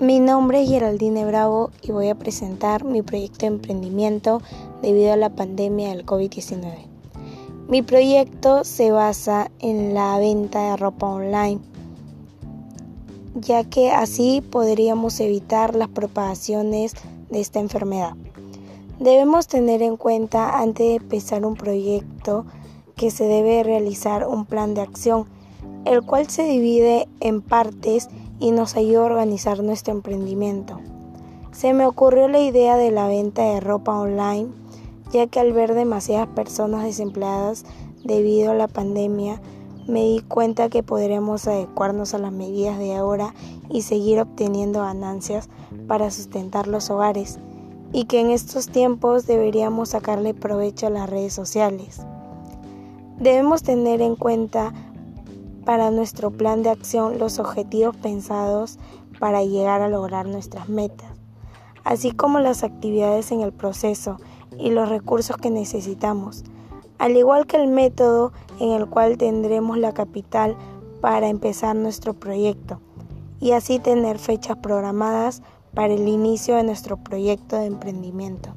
Mi nombre es Geraldine Bravo y voy a presentar mi proyecto de emprendimiento debido a la pandemia del COVID-19. Mi proyecto se basa en la venta de ropa online, ya que así podríamos evitar las propagaciones de esta enfermedad. Debemos tener en cuenta antes de empezar un proyecto que se debe realizar un plan de acción, el cual se divide en partes y nos ayuda a organizar nuestro emprendimiento. Se me ocurrió la idea de la venta de ropa online, ya que al ver demasiadas personas desempleadas debido a la pandemia, me di cuenta que podremos adecuarnos a las medidas de ahora y seguir obteniendo ganancias para sustentar los hogares, y que en estos tiempos deberíamos sacarle provecho a las redes sociales. Debemos tener en cuenta para nuestro plan de acción los objetivos pensados para llegar a lograr nuestras metas, así como las actividades en el proceso y los recursos que necesitamos, al igual que el método en el cual tendremos la capital para empezar nuestro proyecto y así tener fechas programadas para el inicio de nuestro proyecto de emprendimiento.